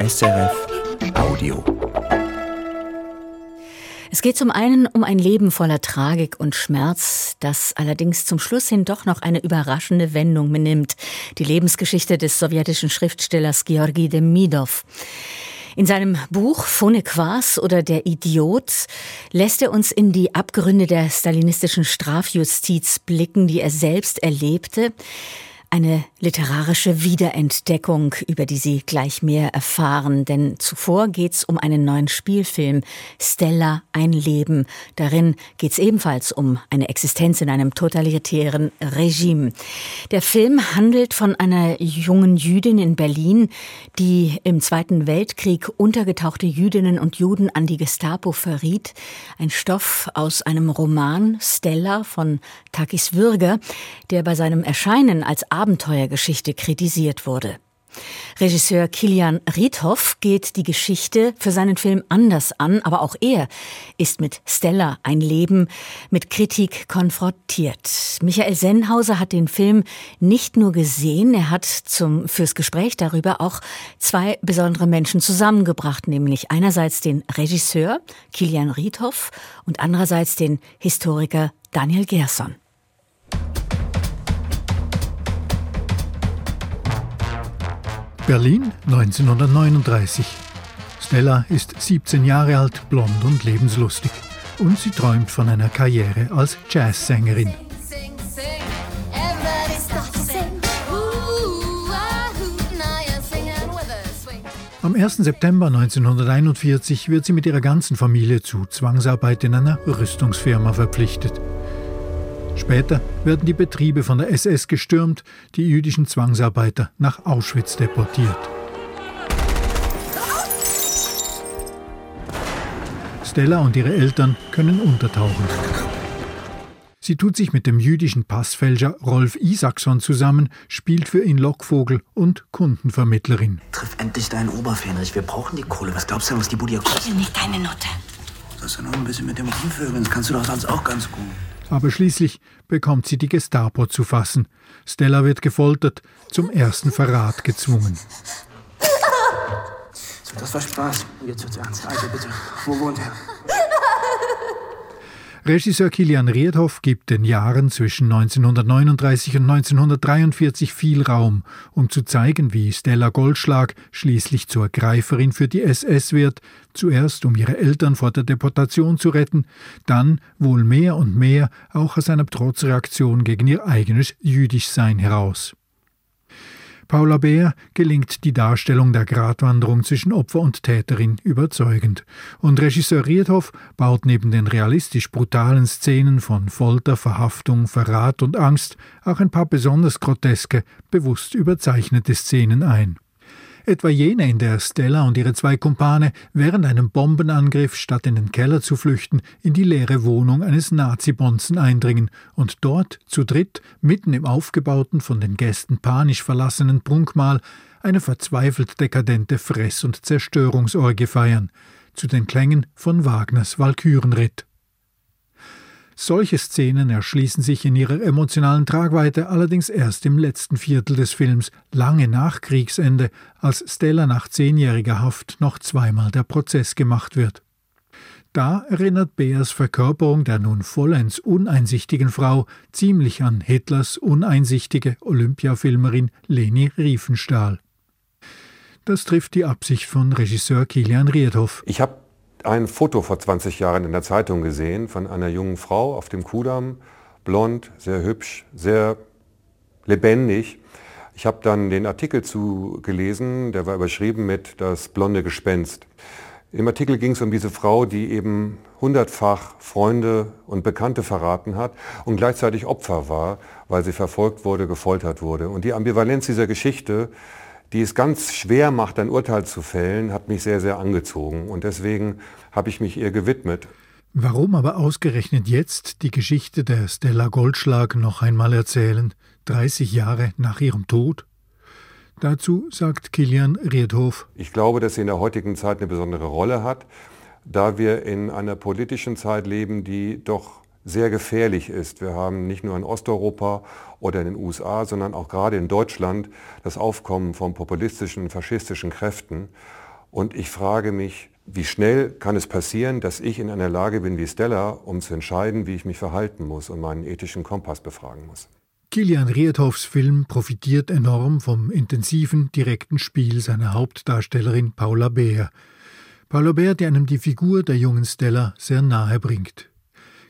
SRF Audio. Es geht zum einen um ein Leben voller Tragik und Schmerz, das allerdings zum Schluss hin doch noch eine überraschende Wendung benimmt. Die Lebensgeschichte des sowjetischen Schriftstellers Georgi Demidov. In seinem Buch Phonekwas oder Der Idiot lässt er uns in die Abgründe der stalinistischen Strafjustiz blicken, die er selbst erlebte. Eine literarische Wiederentdeckung, über die Sie gleich mehr erfahren, denn zuvor geht's um einen neuen Spielfilm, Stella, ein Leben. Darin geht's ebenfalls um eine Existenz in einem totalitären Regime. Der Film handelt von einer jungen Jüdin in Berlin, die im Zweiten Weltkrieg untergetauchte Jüdinnen und Juden an die Gestapo verriet. Ein Stoff aus einem Roman, Stella von Takis Würger, der bei seinem Erscheinen als Abenteuergeschichte kritisiert wurde. Regisseur Kilian Riedhoff geht die Geschichte für seinen Film anders an, aber auch er ist mit Stella ein Leben mit Kritik konfrontiert. Michael Sennhauser hat den Film nicht nur gesehen, er hat zum, fürs Gespräch darüber auch zwei besondere Menschen zusammengebracht, nämlich einerseits den Regisseur Kilian Riedhoff und andererseits den Historiker Daniel Gerson. Berlin 1939. Stella ist 17 Jahre alt, blond und lebenslustig. Und sie träumt von einer Karriere als Jazzsängerin. Am 1. September 1941 wird sie mit ihrer ganzen Familie zu Zwangsarbeit in einer Rüstungsfirma verpflichtet. Später werden die Betriebe von der SS gestürmt, die jüdischen Zwangsarbeiter nach Auschwitz deportiert. Stella und ihre Eltern können untertauchen. Sie tut sich mit dem jüdischen Passfälscher Rolf Isaacson zusammen, spielt für ihn Lockvogel und Kundenvermittlerin. Triff endlich deinen Oberfähnrich. Wir brauchen die Kohle. Was glaubst du, was die Budia kostet? Ich will nicht deine Note. Das ist ja noch ein bisschen mit dem Rumvögeln. Das kannst du doch sonst auch ganz gut. Aber schließlich bekommt sie die Gestapo zu fassen. Stella wird gefoltert, zum ersten Verrat gezwungen. So, das war Spaß. Jetzt wird's ernst. Also bitte, wo wohnt er? Regisseur Kilian Riedhoff gibt den Jahren zwischen 1939 und 1943 viel Raum, um zu zeigen, wie Stella Goldschlag schließlich zur Greiferin für die SS wird, zuerst um ihre Eltern vor der Deportation zu retten, dann wohl mehr und mehr auch aus einer Trotzreaktion gegen ihr eigenes Jüdischsein heraus. Paula Beer gelingt die Darstellung der Gratwanderung zwischen Opfer und Täterin überzeugend. Und Regisseur Riedhoff baut neben den realistisch brutalen Szenen von Folter, Verhaftung, Verrat und Angst auch ein paar besonders groteske, bewusst überzeichnete Szenen ein etwa jene, in der Stella und ihre zwei Kumpane während einem Bombenangriff statt in den Keller zu flüchten, in die leere Wohnung eines Nazi-Bonzen eindringen und dort zu dritt, mitten im aufgebauten, von den Gästen panisch verlassenen Prunkmahl, eine verzweifelt dekadente Fress- und Zerstörungsorgie feiern, zu den Klängen von Wagners Walkürenritt. Solche Szenen erschließen sich in ihrer emotionalen Tragweite allerdings erst im letzten Viertel des Films, lange nach Kriegsende, als Stella nach zehnjähriger Haft noch zweimal der Prozess gemacht wird. Da erinnert Beers Verkörperung der nun vollends uneinsichtigen Frau ziemlich an Hitlers uneinsichtige Olympiafilmerin Leni Riefenstahl. Das trifft die Absicht von Regisseur Kilian Riedhoff. Ich habe ein Foto vor 20 Jahren in der Zeitung gesehen von einer jungen Frau auf dem Kudamm, blond, sehr hübsch, sehr lebendig. Ich habe dann den Artikel zugelesen, der war überschrieben mit Das blonde Gespenst. Im Artikel ging es um diese Frau, die eben hundertfach Freunde und Bekannte verraten hat und gleichzeitig Opfer war, weil sie verfolgt wurde, gefoltert wurde. Und die Ambivalenz dieser Geschichte, die es ganz schwer macht, ein Urteil zu fällen, hat mich sehr, sehr angezogen. Und deswegen habe ich mich ihr gewidmet. Warum aber ausgerechnet jetzt die Geschichte der Stella Goldschlag noch einmal erzählen, 30 Jahre nach ihrem Tod? Dazu sagt Kilian Riedhoff. Ich glaube, dass sie in der heutigen Zeit eine besondere Rolle hat, da wir in einer politischen Zeit leben, die doch sehr gefährlich ist. Wir haben nicht nur in Osteuropa oder in den USA, sondern auch gerade in Deutschland das Aufkommen von populistischen, faschistischen Kräften. Und ich frage mich, wie schnell kann es passieren, dass ich in einer Lage bin wie Stella, um zu entscheiden, wie ich mich verhalten muss und meinen ethischen Kompass befragen muss. Kilian Riedhoffs Film profitiert enorm vom intensiven, direkten Spiel seiner Hauptdarstellerin Paula Beer. Paula Beer, die einem die Figur der jungen Stella sehr nahe bringt.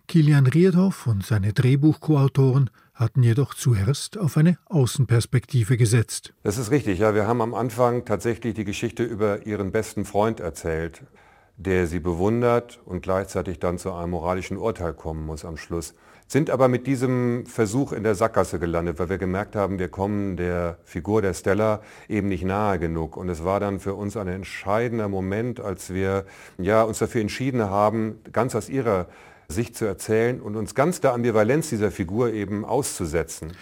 Kilian Riedhoff und seine Drehbuchkoautoren hatten jedoch zuerst auf eine Außenperspektive gesetzt. Das ist richtig, ja. Wir haben am Anfang tatsächlich die Geschichte über ihren besten Freund erzählt, der sie bewundert und gleichzeitig dann zu einem moralischen Urteil kommen muss am Schluss. Sind aber mit diesem Versuch in der Sackgasse gelandet, weil wir gemerkt haben, wir kommen der Figur der Stella eben nicht nahe genug. Und es war dann für uns ein entscheidender Moment, als wir ja, uns dafür entschieden haben, ganz aus ihrer sich zu erzählen und uns ganz der Ambivalenz dieser Figur eben auszusetzen.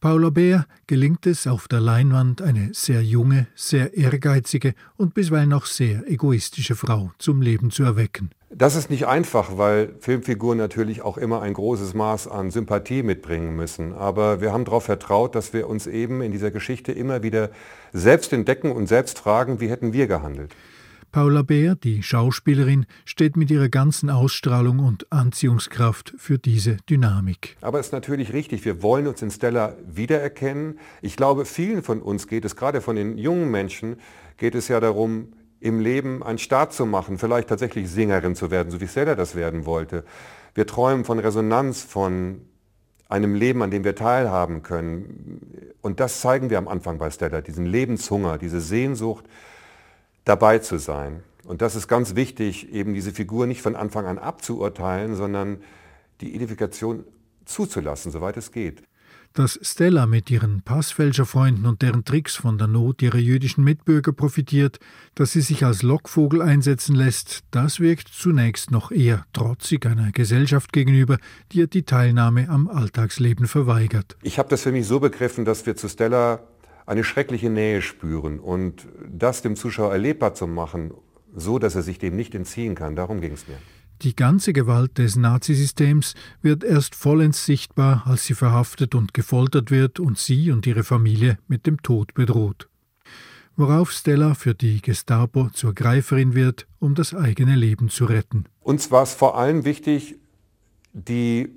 Paula Bär gelingt es auf der Leinwand, eine sehr junge, sehr ehrgeizige und bisweilen auch sehr egoistische Frau zum Leben zu erwecken. Das ist nicht einfach, weil Filmfiguren natürlich auch immer ein großes Maß an Sympathie mitbringen müssen. Aber wir haben darauf vertraut, dass wir uns eben in dieser Geschichte immer wieder selbst entdecken und selbst fragen, wie hätten wir gehandelt. Paula Beer, die Schauspielerin, steht mit ihrer ganzen Ausstrahlung und Anziehungskraft für diese Dynamik. Aber es ist natürlich richtig, wir wollen uns in Stella wiedererkennen. Ich glaube, vielen von uns geht es, gerade von den jungen Menschen, geht es ja darum, im Leben einen Start zu machen, vielleicht tatsächlich Sängerin zu werden, so wie Stella das werden wollte. Wir träumen von Resonanz, von einem Leben, an dem wir teilhaben können. Und das zeigen wir am Anfang bei Stella, diesen Lebenshunger, diese Sehnsucht, dabei zu sein. Und das ist ganz wichtig, eben diese Figur nicht von Anfang an abzuurteilen, sondern die Identifikation zuzulassen, soweit es geht. Dass Stella mit ihren Passfälscherfreunden und deren Tricks von der Not ihrer jüdischen Mitbürger profitiert, dass sie sich als Lockvogel einsetzen lässt, das wirkt zunächst noch eher trotzig einer Gesellschaft gegenüber, die ihr die Teilnahme am Alltagsleben verweigert. Ich habe das für mich so begriffen, dass wir zu Stella eine schreckliche Nähe spüren und das dem Zuschauer erlebbar zu machen, so dass er sich dem nicht entziehen kann, darum ging es mir. Die ganze Gewalt des Nazisystems wird erst vollends sichtbar, als sie verhaftet und gefoltert wird und sie und ihre Familie mit dem Tod bedroht. Worauf Stella für die Gestapo zur Greiferin wird, um das eigene Leben zu retten. Uns war es vor allem wichtig, die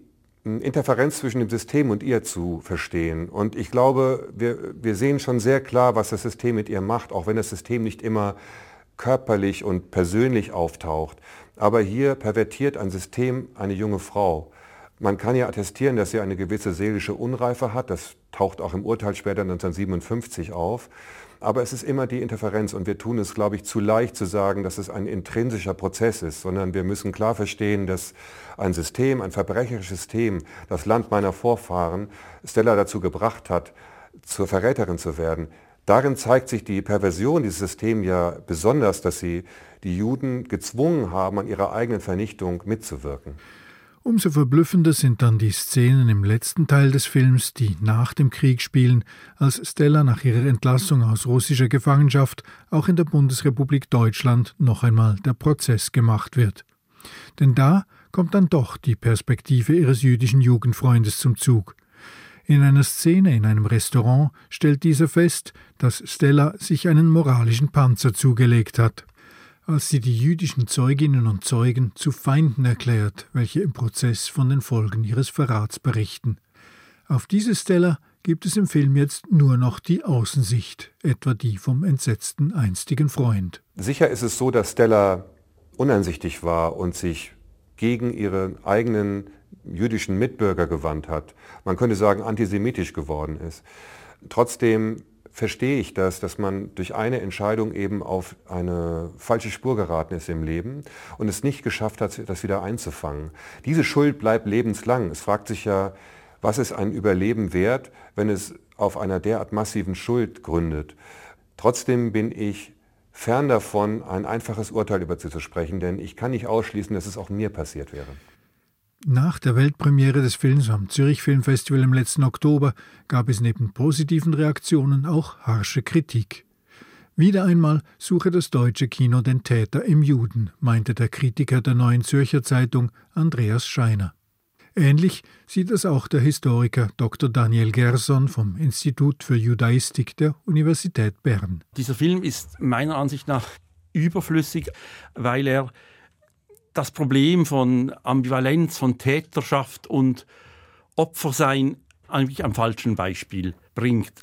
Interferenz zwischen dem System und ihr zu verstehen. Und ich glaube, wir, wir sehen schon sehr klar, was das System mit ihr macht, auch wenn das System nicht immer körperlich und persönlich auftaucht. Aber hier pervertiert ein System eine junge Frau. Man kann ja attestieren, dass sie eine gewisse seelische Unreife hat. Das taucht auch im Urteil später 1957 auf. Aber es ist immer die Interferenz und wir tun es, glaube ich, zu leicht zu sagen, dass es ein intrinsischer Prozess ist, sondern wir müssen klar verstehen, dass ein System, ein verbrecherisches System, das Land meiner Vorfahren Stella dazu gebracht hat, zur Verräterin zu werden. Darin zeigt sich die Perversion dieses Systems ja besonders, dass sie die Juden gezwungen haben, an ihrer eigenen Vernichtung mitzuwirken. Umso verblüffender sind dann die Szenen im letzten Teil des Films, die nach dem Krieg spielen, als Stella nach ihrer Entlassung aus russischer Gefangenschaft auch in der Bundesrepublik Deutschland noch einmal der Prozess gemacht wird. Denn da kommt dann doch die Perspektive ihres jüdischen Jugendfreundes zum Zug. In einer Szene in einem Restaurant stellt dieser fest, dass Stella sich einen moralischen Panzer zugelegt hat als sie die jüdischen Zeuginnen und Zeugen zu Feinden erklärt, welche im Prozess von den Folgen ihres Verrats berichten. Auf diese Stella gibt es im Film jetzt nur noch die Außensicht, etwa die vom entsetzten einstigen Freund. Sicher ist es so, dass Stella uneinsichtig war und sich gegen ihren eigenen jüdischen Mitbürger gewandt hat. Man könnte sagen, antisemitisch geworden ist. Trotzdem verstehe ich das, dass man durch eine Entscheidung eben auf eine falsche Spur geraten ist im Leben und es nicht geschafft hat, das wieder einzufangen. Diese Schuld bleibt lebenslang. Es fragt sich ja, was ist ein Überleben wert, wenn es auf einer derart massiven Schuld gründet. Trotzdem bin ich fern davon, ein einfaches Urteil über sie zu sprechen, denn ich kann nicht ausschließen, dass es auch mir passiert wäre. Nach der Weltpremiere des Films am Zürich Filmfestival im letzten Oktober gab es neben positiven Reaktionen auch harsche Kritik. Wieder einmal suche das deutsche Kino den Täter im Juden, meinte der Kritiker der Neuen Zürcher Zeitung Andreas Scheiner. Ähnlich sieht es auch der Historiker Dr. Daniel Gerson vom Institut für Judaistik der Universität Bern. Dieser Film ist meiner Ansicht nach überflüssig, weil er das Problem von Ambivalenz, von Täterschaft und Opfersein eigentlich am falschen Beispiel bringt.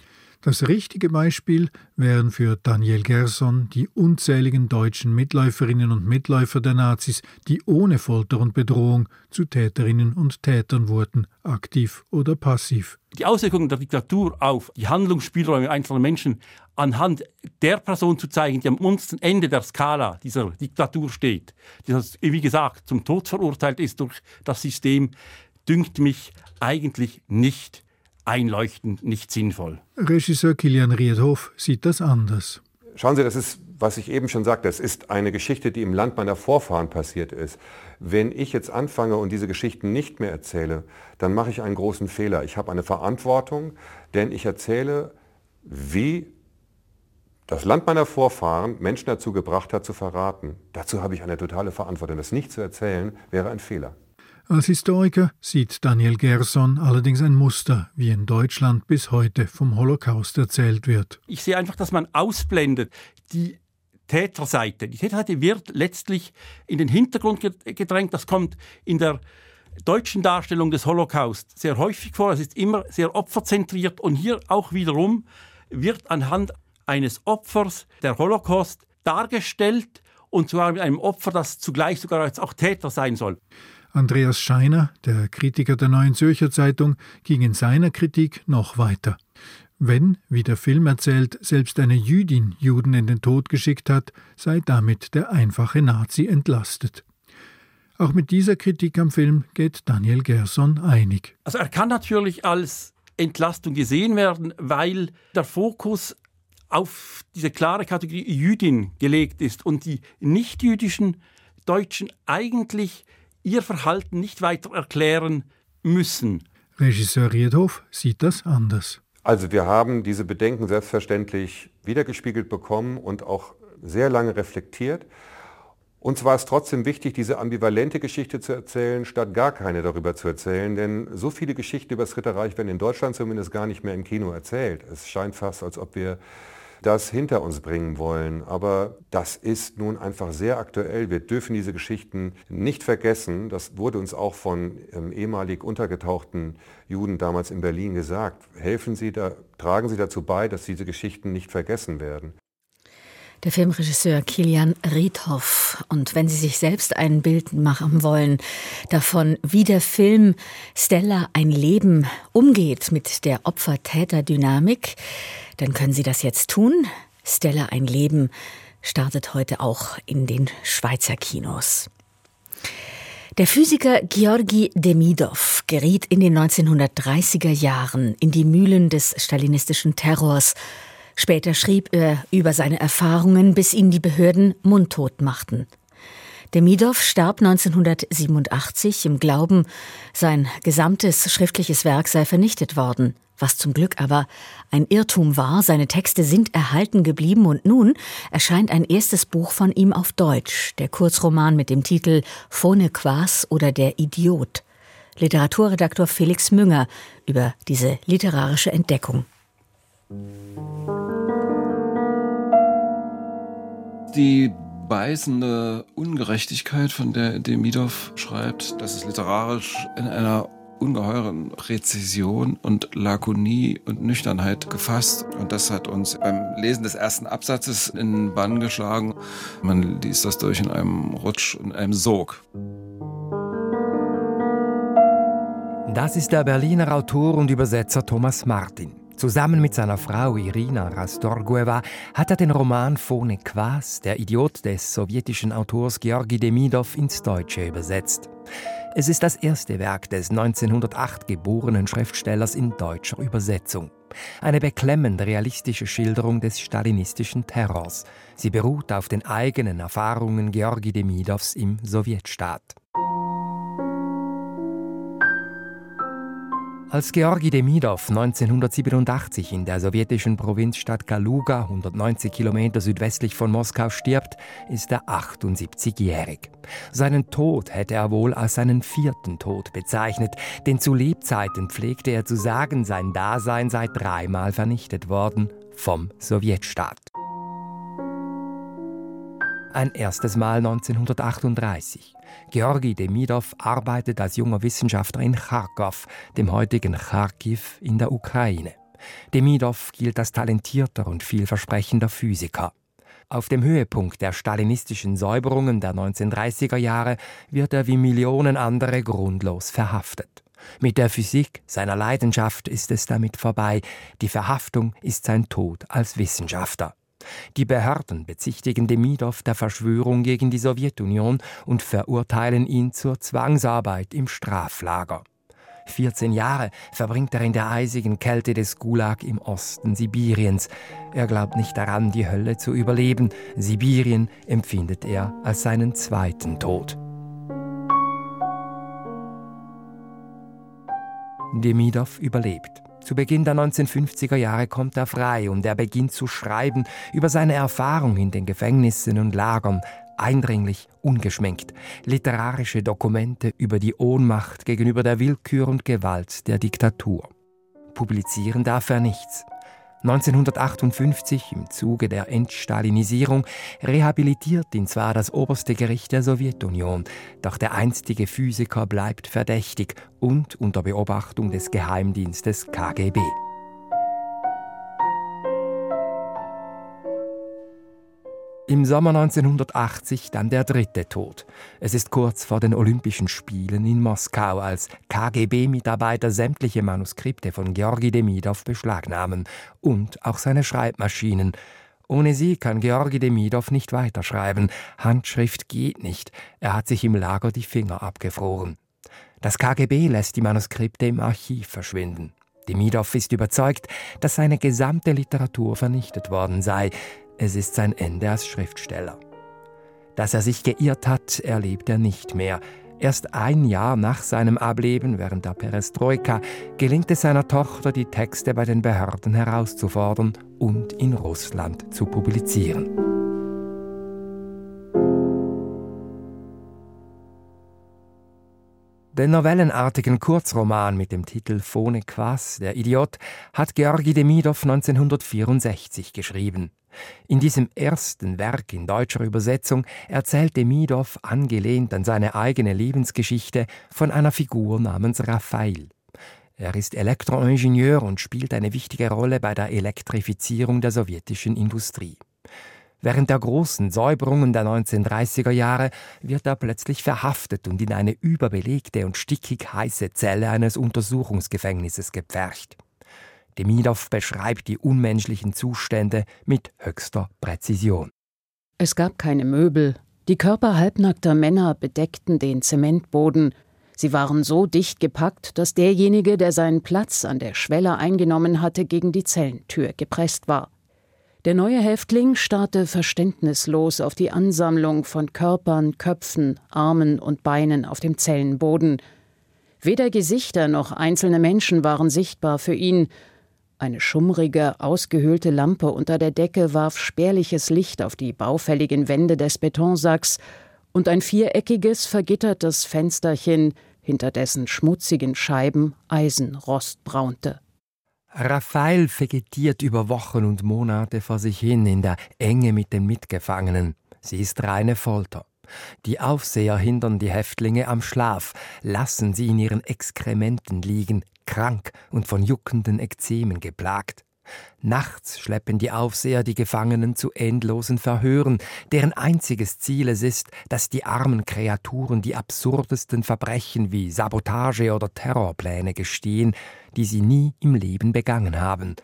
Das richtige Beispiel wären für Daniel Gerson die unzähligen deutschen Mitläuferinnen und Mitläufer der Nazis, die ohne Folter und Bedrohung zu Täterinnen und Tätern wurden, aktiv oder passiv. Die Auswirkungen der Diktatur auf die Handlungsspielräume einzelner Menschen anhand der Person zu zeigen, die am untersten Ende der Skala dieser Diktatur steht, die, wie gesagt, zum Tod verurteilt ist durch das System, dünkt mich eigentlich nicht einleuchtend, nicht sinnvoll. Regisseur Kilian Riedhoff sieht das anders. Schauen Sie, das ist, was ich eben schon sagte, das ist eine Geschichte, die im Land meiner Vorfahren passiert ist. Wenn ich jetzt anfange und diese Geschichten nicht mehr erzähle, dann mache ich einen großen Fehler. Ich habe eine Verantwortung, denn ich erzähle, wie das Land meiner Vorfahren Menschen dazu gebracht hat, zu verraten. Dazu habe ich eine totale Verantwortung. Das nicht zu erzählen, wäre ein Fehler. Als Historiker sieht Daniel Gerson allerdings ein Muster, wie in Deutschland bis heute vom Holocaust erzählt wird. Ich sehe einfach, dass man ausblendet die Täterseite. Die Täterseite wird letztlich in den Hintergrund gedrängt. Das kommt in der deutschen Darstellung des Holocaust sehr häufig vor. Es ist immer sehr opferzentriert und hier auch wiederum wird anhand eines Opfers der Holocaust dargestellt und zwar mit einem Opfer, das zugleich sogar als auch Täter sein soll. Andreas Scheiner, der Kritiker der Neuen Zürcher Zeitung, ging in seiner Kritik noch weiter. Wenn, wie der Film erzählt, selbst eine Jüdin Juden in den Tod geschickt hat, sei damit der einfache Nazi entlastet. Auch mit dieser Kritik am Film geht Daniel Gerson einig. Also er kann natürlich als Entlastung gesehen werden, weil der Fokus auf diese klare Kategorie Jüdin gelegt ist und die nichtjüdischen Deutschen eigentlich ihr Verhalten nicht weiter erklären müssen. Regisseur Riedhoff sieht das anders. Also wir haben diese Bedenken selbstverständlich wiedergespiegelt bekommen und auch sehr lange reflektiert. Uns war es trotzdem wichtig, diese ambivalente Geschichte zu erzählen, statt gar keine darüber zu erzählen. Denn so viele Geschichten über das Ritterreich werden in Deutschland zumindest gar nicht mehr im Kino erzählt. Es scheint fast, als ob wir das hinter uns bringen wollen. Aber das ist nun einfach sehr aktuell. Wir dürfen diese Geschichten nicht vergessen. Das wurde uns auch von ähm, ehemalig untergetauchten Juden damals in Berlin gesagt. Helfen Sie da, tragen Sie dazu bei, dass diese Geschichten nicht vergessen werden. Der Filmregisseur Kilian Riedhoff. Und wenn Sie sich selbst ein Bild machen wollen davon, wie der Film Stella ein Leben umgeht mit der Opfer-Täter-Dynamik, dann können Sie das jetzt tun. Stella ein Leben startet heute auch in den Schweizer Kinos. Der Physiker Georgi Demidov geriet in den 1930er Jahren in die Mühlen des stalinistischen Terrors. Später schrieb er über seine Erfahrungen, bis ihn die Behörden mundtot machten. Demidov starb 1987 im Glauben, sein gesamtes schriftliches Werk sei vernichtet worden was zum Glück aber ein Irrtum war, seine Texte sind erhalten geblieben und nun erscheint ein erstes Buch von ihm auf Deutsch, der Kurzroman mit dem Titel Phone Quas oder der Idiot. Literaturredaktor Felix Münger über diese literarische Entdeckung. Die beißende Ungerechtigkeit, von der Demidov schreibt, dass es literarisch in einer ungeheuren Präzision und Lakonie und Nüchternheit gefasst. Und das hat uns beim Lesen des ersten Absatzes in den Bann geschlagen. Man liest das durch in einem Rutsch und einem Sog. Das ist der Berliner Autor und Übersetzer Thomas Martin. Zusammen mit seiner Frau Irina Rastorgueva hat er den Roman Phone Quas, der Idiot des sowjetischen Autors Georgi Demidov, ins Deutsche übersetzt. Es ist das erste Werk des 1908 geborenen Schriftstellers in deutscher Übersetzung. Eine beklemmend realistische Schilderung des stalinistischen Terrors. Sie beruht auf den eigenen Erfahrungen Georgi Demidows im Sowjetstaat. Als Georgi Demidov 1987 in der sowjetischen Provinzstadt Kaluga, 190 Kilometer südwestlich von Moskau, stirbt, ist er 78-jährig. Seinen Tod hätte er wohl als seinen vierten Tod bezeichnet, denn zu Lebzeiten pflegte er zu sagen, sein Dasein sei dreimal vernichtet worden vom Sowjetstaat. Ein erstes Mal 1938. Georgi Demidov arbeitet als junger Wissenschaftler in Kharkov, dem heutigen Kharkiv in der Ukraine. Demidov gilt als talentierter und vielversprechender Physiker. Auf dem Höhepunkt der stalinistischen Säuberungen der 1930er Jahre wird er wie Millionen andere grundlos verhaftet. Mit der Physik, seiner Leidenschaft, ist es damit vorbei. Die Verhaftung ist sein Tod als Wissenschaftler. Die Behörden bezichtigen Demidov der Verschwörung gegen die Sowjetunion und verurteilen ihn zur Zwangsarbeit im Straflager. 14 Jahre verbringt er in der eisigen Kälte des Gulag im Osten Sibiriens. Er glaubt nicht daran, die Hölle zu überleben. Sibirien empfindet er als seinen zweiten Tod. Demidov überlebt. Zu Beginn der 1950er Jahre kommt er frei und er beginnt zu schreiben über seine Erfahrung in den Gefängnissen und Lagern, eindringlich, ungeschminkt, literarische Dokumente über die Ohnmacht gegenüber der Willkür und Gewalt der Diktatur. Publizieren darf er nichts. 1958, im Zuge der Entstalinisierung, rehabilitiert ihn zwar das oberste Gericht der Sowjetunion, doch der einstige Physiker bleibt verdächtig und unter Beobachtung des Geheimdienstes KGB. Im Sommer 1980 dann der dritte Tod. Es ist kurz vor den Olympischen Spielen in Moskau, als KGB-Mitarbeiter sämtliche Manuskripte von Georgi Demidov beschlagnahmen und auch seine Schreibmaschinen. Ohne sie kann Georgi Demidov nicht weiterschreiben. Handschrift geht nicht. Er hat sich im Lager die Finger abgefroren. Das KGB lässt die Manuskripte im Archiv verschwinden. Demidov ist überzeugt, dass seine gesamte Literatur vernichtet worden sei. Es ist sein Ende als Schriftsteller. Dass er sich geirrt hat, erlebt er nicht mehr. Erst ein Jahr nach seinem Ableben während der Perestroika gelingt es seiner Tochter, die Texte bei den Behörden herauszufordern und in Russland zu publizieren. Den novellenartigen Kurzroman mit dem Titel Phone Quas, der Idiot, hat Georgi Demidov 1964 geschrieben. In diesem ersten Werk in deutscher Übersetzung erzählt Demidov, angelehnt an seine eigene Lebensgeschichte, von einer Figur namens Raphael. Er ist Elektroingenieur und spielt eine wichtige Rolle bei der Elektrifizierung der sowjetischen Industrie. Während der großen Säuberungen der 1930er Jahre wird er plötzlich verhaftet und in eine überbelegte und stickig heiße Zelle eines Untersuchungsgefängnisses gepfercht. Demidov beschreibt die unmenschlichen Zustände mit höchster Präzision. Es gab keine Möbel. Die Körper halbnackter Männer bedeckten den Zementboden. Sie waren so dicht gepackt, dass derjenige, der seinen Platz an der Schwelle eingenommen hatte, gegen die Zellentür gepresst war. Der neue Häftling starrte verständnislos auf die Ansammlung von Körpern, Köpfen, Armen und Beinen auf dem Zellenboden. Weder Gesichter noch einzelne Menschen waren sichtbar für ihn, eine schummrige, ausgehöhlte Lampe unter der Decke warf spärliches Licht auf die baufälligen Wände des Betonsacks, und ein viereckiges, vergittertes Fensterchen, hinter dessen schmutzigen Scheiben Eisenrost braunte. Raphael vegetiert über Wochen und Monate vor sich hin in der Enge mit den Mitgefangenen. Sie ist reine Folter. Die Aufseher hindern die Häftlinge am Schlaf, lassen sie in ihren Exkrementen liegen, krank und von juckenden Ekzemen geplagt. Nachts schleppen die Aufseher die Gefangenen zu endlosen Verhören, deren einziges Ziel es ist, dass die armen Kreaturen die absurdesten Verbrechen wie Sabotage oder Terrorpläne gestehen, die sie nie im Leben begangen haben.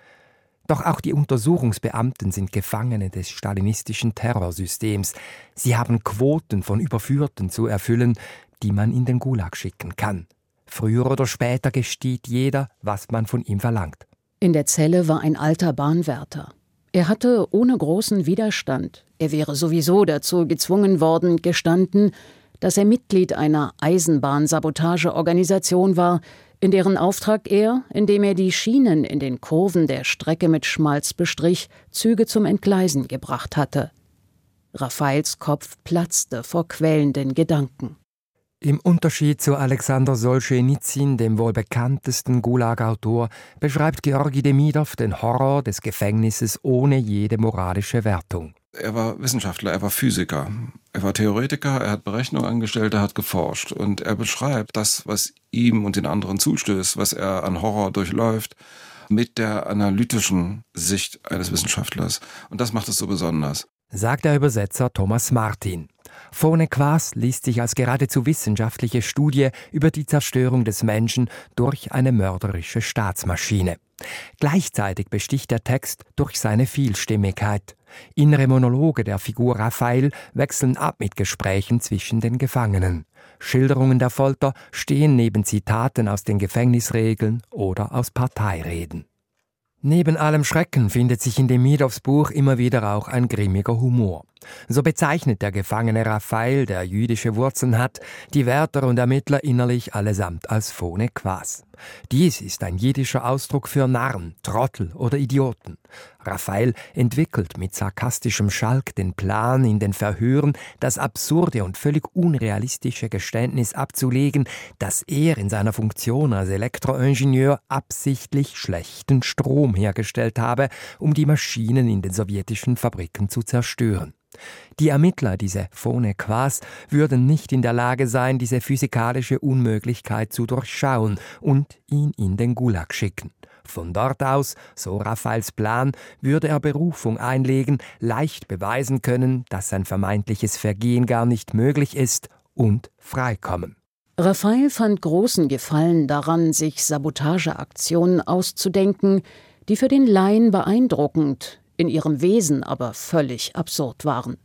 Doch auch die Untersuchungsbeamten sind Gefangene des stalinistischen Terrorsystems. Sie haben Quoten von Überführten zu erfüllen, die man in den Gulag schicken kann. Früher oder später gesteht jeder, was man von ihm verlangt. In der Zelle war ein alter Bahnwärter. Er hatte ohne großen Widerstand, er wäre sowieso dazu gezwungen worden, gestanden, dass er Mitglied einer Eisenbahnsabotageorganisation war, in deren Auftrag er, indem er die Schienen in den Kurven der Strecke mit Schmalz bestrich, Züge zum Entgleisen gebracht hatte. Raphaels Kopf platzte vor quälenden Gedanken. Im Unterschied zu Alexander Solschenizyn, dem wohl bekanntesten Gulag-Autor, beschreibt Georgi Demidov den Horror des Gefängnisses ohne jede moralische Wertung. Er war Wissenschaftler, er war Physiker, er war Theoretiker, er hat Berechnungen angestellt, er hat geforscht und er beschreibt das, was ihm und den anderen zustößt, was er an Horror durchläuft, mit der analytischen Sicht eines Wissenschaftlers. Und das macht es so besonders. Sagt der Übersetzer Thomas Martin. Phone Quas liest sich als geradezu wissenschaftliche Studie über die Zerstörung des Menschen durch eine mörderische Staatsmaschine. Gleichzeitig besticht der Text durch seine Vielstimmigkeit. Innere Monologe der Figur Raphael wechseln ab mit Gesprächen zwischen den Gefangenen. Schilderungen der Folter stehen neben Zitaten aus den Gefängnisregeln oder aus Parteireden. Neben allem Schrecken findet sich in Demidovs Buch immer wieder auch ein grimmiger Humor. So bezeichnet der Gefangene Raphael, der jüdische Wurzeln hat, die Wärter und Ermittler innerlich allesamt als Phone Quas. Dies ist ein jiddischer Ausdruck für Narren, Trottel oder Idioten. Raphael entwickelt mit sarkastischem Schalk den Plan, in den Verhören das absurde und völlig unrealistische Geständnis abzulegen, dass er in seiner Funktion als Elektroingenieur absichtlich schlechten Strom hergestellt habe, um die Maschinen in den sowjetischen Fabriken zu zerstören. Die Ermittler, diese Phone Quas, würden nicht in der Lage sein, diese physikalische Unmöglichkeit zu durchschauen und ihn in den Gulag schicken. Von dort aus, so Raphaels Plan, würde er Berufung einlegen, leicht beweisen können, dass sein vermeintliches Vergehen gar nicht möglich ist und freikommen. Raphael fand großen Gefallen daran, sich Sabotageaktionen auszudenken, die für den Laien beeindruckend, in ihrem Wesen aber völlig absurd waren.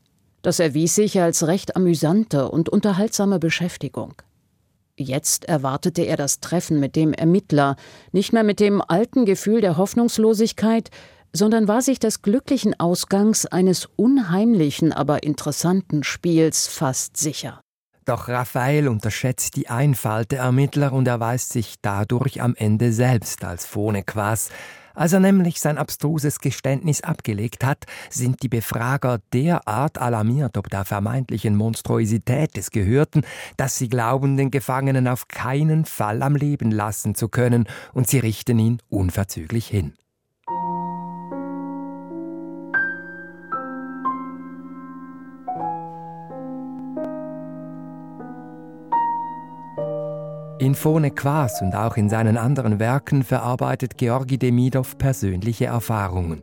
Das erwies sich als recht amüsante und unterhaltsame Beschäftigung. Jetzt erwartete er das Treffen mit dem Ermittler, nicht mehr mit dem alten Gefühl der Hoffnungslosigkeit, sondern war sich des glücklichen Ausgangs eines unheimlichen, aber interessanten Spiels fast sicher. Doch Raphael unterschätzt die Einfalt der Ermittler und erweist sich dadurch am Ende selbst als Phonequas, als er nämlich sein abstruses Geständnis abgelegt hat, sind die Befrager derart alarmiert ob der vermeintlichen Monstrosität des Gehörten, dass sie glauben, den Gefangenen auf keinen Fall am Leben lassen zu können, und sie richten ihn unverzüglich hin. In Phone Quas und auch in seinen anderen Werken verarbeitet Georgi Demidov persönliche Erfahrungen.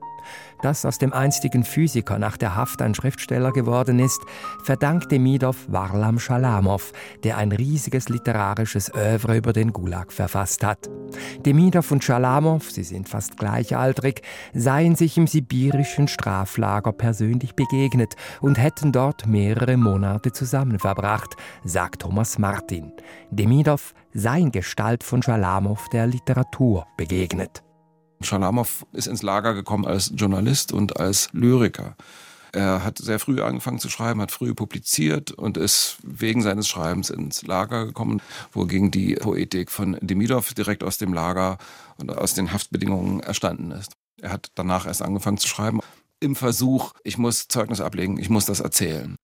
Dass aus dem einstigen Physiker nach der Haft ein Schriftsteller geworden ist, verdankt Demidov Warlam Schalamow, der ein riesiges literarisches Övre über den Gulag verfasst hat. Demidov und Schalamow, sie sind fast gleichaltrig, seien sich im sibirischen Straflager persönlich begegnet und hätten dort mehrere Monate zusammen verbracht, sagt Thomas Martin. Demidov sei in Gestalt von Schalamow der Literatur begegnet. Schalamow ist ins Lager gekommen als Journalist und als Lyriker. Er hat sehr früh angefangen zu schreiben, hat früh publiziert und ist wegen seines Schreibens ins Lager gekommen, wogegen die Poetik von Demidov direkt aus dem Lager und aus den Haftbedingungen erstanden ist. Er hat danach erst angefangen zu schreiben, im Versuch, ich muss Zeugnis ablegen, ich muss das erzählen.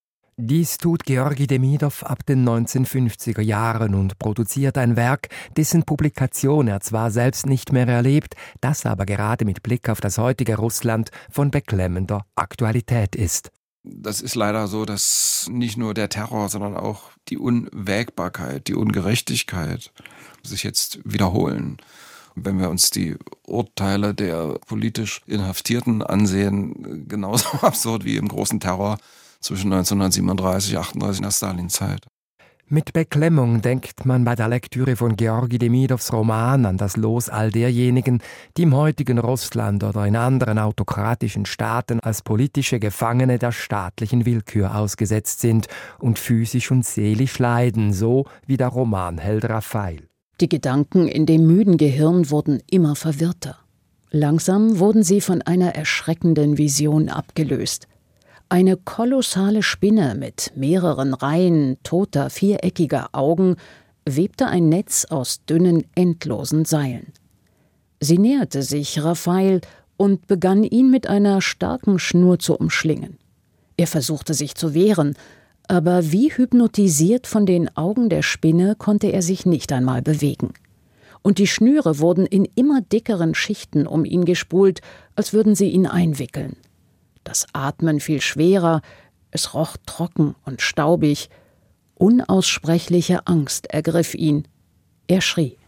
Dies tut Georgi Demidov ab den 1950er Jahren und produziert ein Werk, dessen Publikation er zwar selbst nicht mehr erlebt, das aber gerade mit Blick auf das heutige Russland von beklemmender Aktualität ist. Das ist leider so, dass nicht nur der Terror, sondern auch die Unwägbarkeit, die Ungerechtigkeit sich jetzt wiederholen. Wenn wir uns die Urteile der politisch Inhaftierten ansehen, genauso absurd wie im großen Terror, zwischen 1937 und 38 in der Stalinzeit. Mit Beklemmung denkt man bei der Lektüre von Georgi Demidows Roman an das Los all derjenigen, die im heutigen Russland oder in anderen autokratischen Staaten als politische Gefangene der staatlichen Willkür ausgesetzt sind und physisch und seelisch leiden, so wie der Romanheld Raphael. Die Gedanken in dem müden Gehirn wurden immer verwirrter. Langsam wurden sie von einer erschreckenden Vision abgelöst. Eine kolossale Spinne mit mehreren Reihen toter, viereckiger Augen webte ein Netz aus dünnen, endlosen Seilen. Sie näherte sich Raphael und begann ihn mit einer starken Schnur zu umschlingen. Er versuchte sich zu wehren, aber wie hypnotisiert von den Augen der Spinne konnte er sich nicht einmal bewegen. Und die Schnüre wurden in immer dickeren Schichten um ihn gespult, als würden sie ihn einwickeln. Das Atmen fiel schwerer, es roch trocken und staubig. Unaussprechliche Angst ergriff ihn. Er schrie.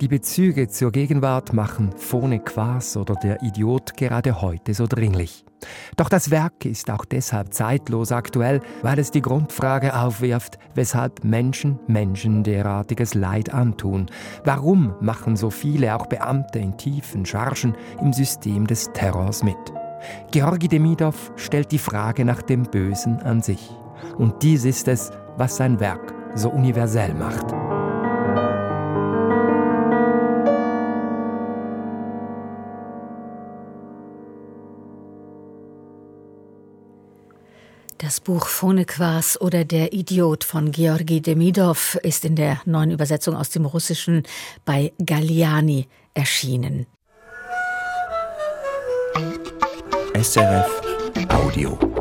Die Bezüge zur Gegenwart machen Phone Quas oder der Idiot gerade heute so dringlich. Doch das Werk ist auch deshalb zeitlos aktuell, weil es die Grundfrage aufwirft, weshalb Menschen Menschen derartiges Leid antun. Warum machen so viele, auch Beamte in tiefen Chargen, im System des Terrors mit? Georgi Demidov stellt die Frage nach dem Bösen an sich. Und dies ist es, was sein Werk so universell macht. Das Buch Phonequas oder Der Idiot von Georgi Demidov ist in der neuen Übersetzung aus dem Russischen bei Galliani erschienen. SRF Audio.